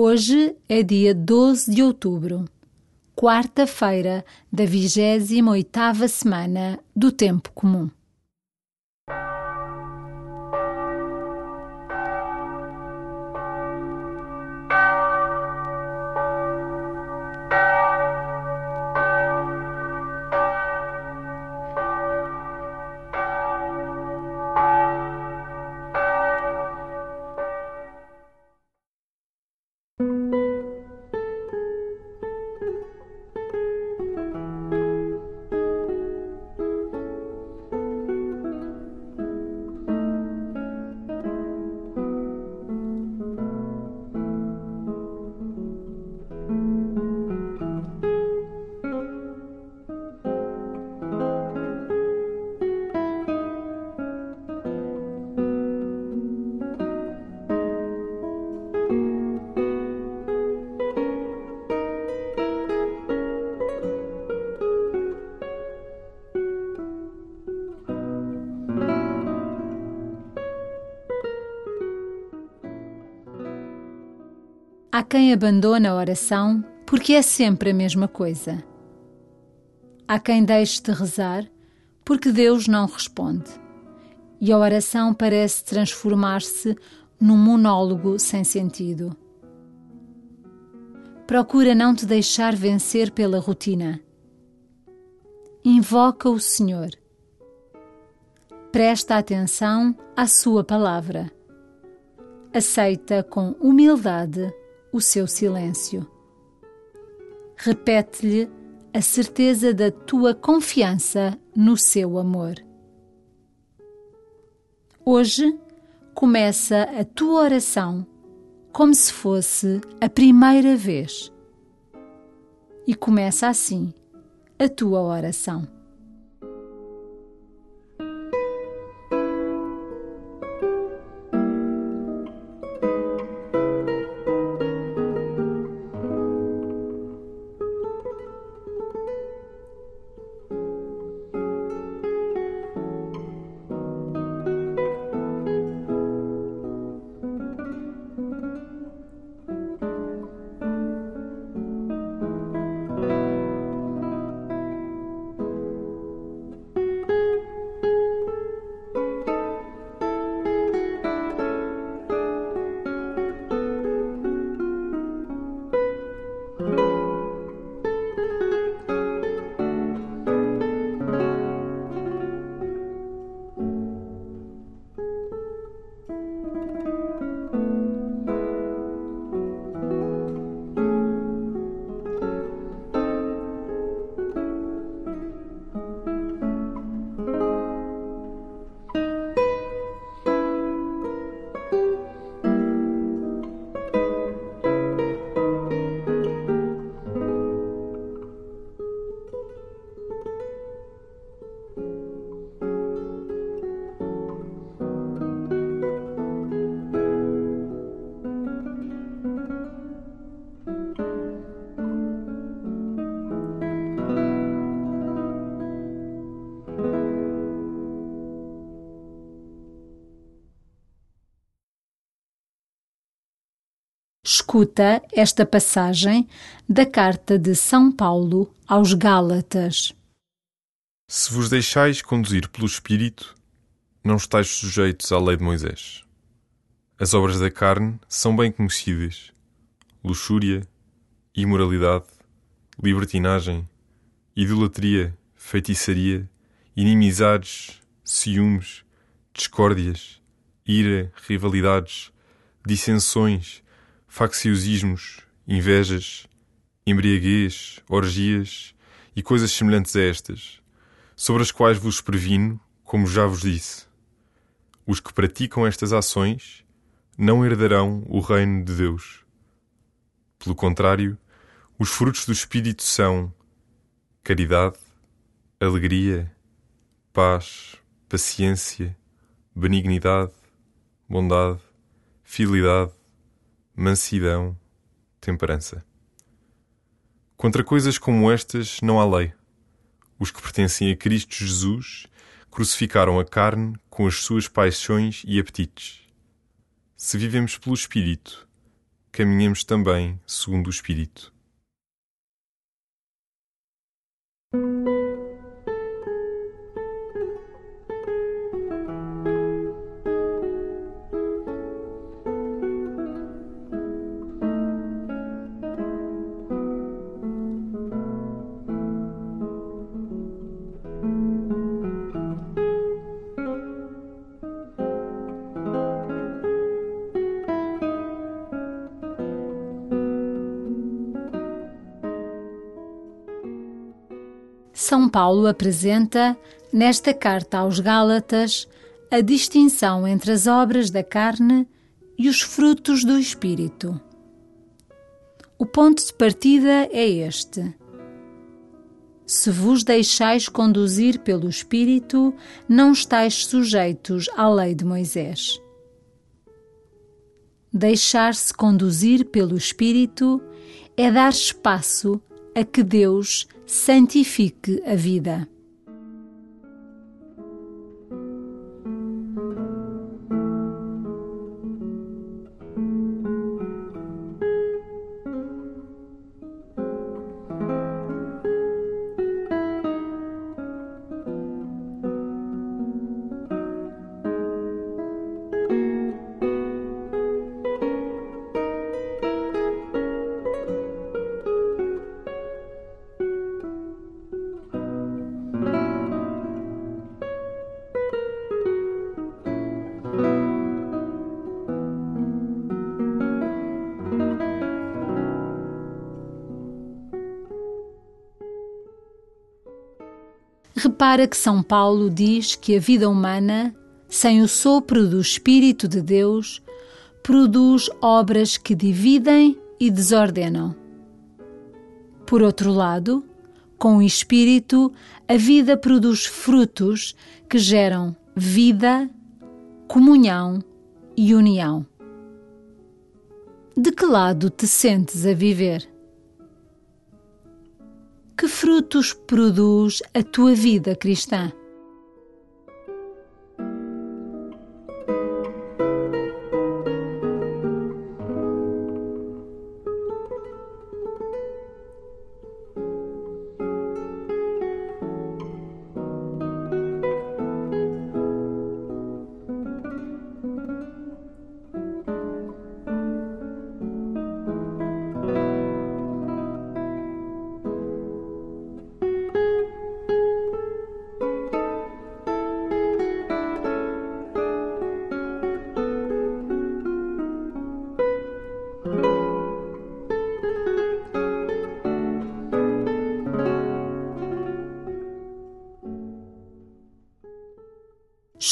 Hoje é dia 12 de outubro, quarta-feira da 28ª semana do Tempo Comum. Há quem abandona a oração porque é sempre a mesma coisa. Há quem deixe de rezar porque Deus não responde. E a oração parece transformar-se num monólogo sem sentido. Procura não te deixar vencer pela rotina. Invoca o Senhor. Presta atenção à Sua palavra. Aceita com humildade o seu silêncio. Repete-lhe a certeza da tua confiança no seu amor. Hoje começa a tua oração como se fosse a primeira vez. E começa assim a tua oração. Escuta esta passagem da carta de São Paulo aos Gálatas. Se vos deixais conduzir pelo Espírito, não estáis sujeitos à lei de Moisés. As obras da carne são bem conhecidas: luxúria, imoralidade, libertinagem, idolatria, feitiçaria, inimizades, ciúmes, discórdias, ira, rivalidades, dissensões, facciosismos, invejas, embriaguez, orgias e coisas semelhantes a estas, sobre as quais vos previno, como já vos disse. Os que praticam estas ações não herdarão o reino de Deus. Pelo contrário, os frutos do Espírito são caridade, alegria, paz, paciência, benignidade, bondade, fidelidade, mansidão, temperança. Contra coisas como estas não há lei. Os que pertencem a Cristo Jesus crucificaram a carne com as suas paixões e apetites. Se vivemos pelo Espírito, caminhemos também segundo o Espírito. São Paulo apresenta, nesta carta aos Gálatas, a distinção entre as obras da carne e os frutos do Espírito. O ponto de partida é este. Se vos deixais conduzir pelo Espírito, não estáis sujeitos à lei de Moisés. Deixar-se conduzir pelo Espírito é dar espaço a que Deus santifique a vida. Repara que São Paulo diz que a vida humana, sem o sopro do Espírito de Deus, produz obras que dividem e desordenam. Por outro lado, com o Espírito, a vida produz frutos que geram vida, comunhão e união. De que lado te sentes a viver? Frutos produz a tua vida cristã?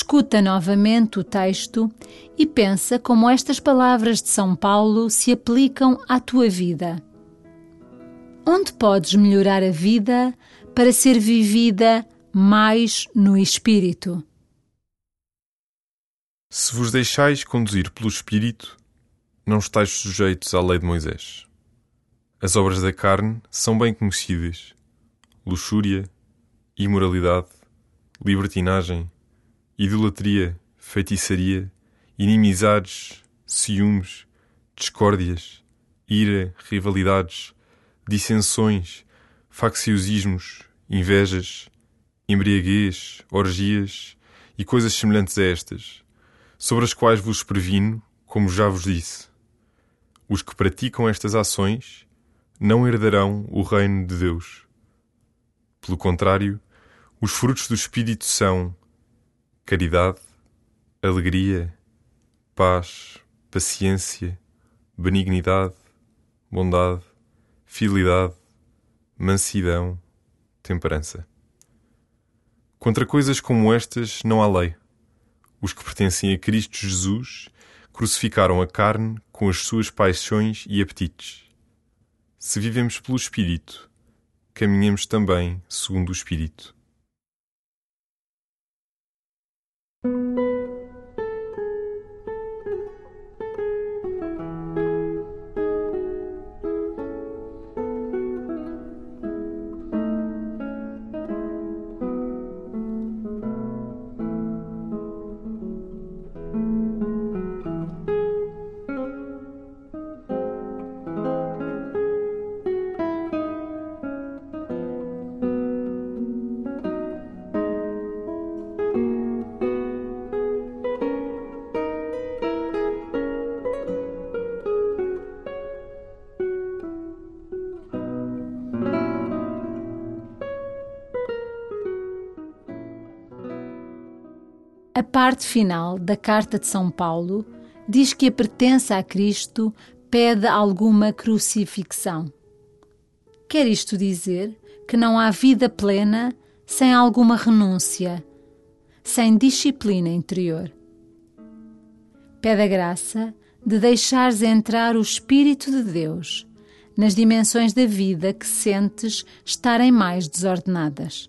Escuta novamente o texto e pensa como estas palavras de São Paulo se aplicam à tua vida. Onde podes melhorar a vida para ser vivida mais no Espírito? Se vos deixais conduzir pelo Espírito, não estáis sujeitos à lei de Moisés. As obras da carne são bem conhecidas: luxúria, imoralidade, libertinagem idolatria, feitiçaria, inimizades, ciúmes, discórdias, ira, rivalidades, dissensões, facciosismos, invejas, embriaguez, orgias e coisas semelhantes a estas, sobre as quais vos previno, como já vos disse. Os que praticam estas ações não herdarão o reino de Deus. Pelo contrário, os frutos do Espírito são caridade, alegria, paz, paciência, benignidade, bondade, fidelidade, mansidão, temperança. Contra coisas como estas não há lei. Os que pertencem a Cristo Jesus crucificaram a carne com as suas paixões e apetites. Se vivemos pelo Espírito, caminhamos também segundo o Espírito. thank you. A parte final da Carta de São Paulo diz que a pertença a Cristo pede alguma crucifixão. Quer isto dizer que não há vida plena sem alguma renúncia, sem disciplina interior. Pede a graça de deixares entrar o Espírito de Deus nas dimensões da vida que sentes estarem mais desordenadas.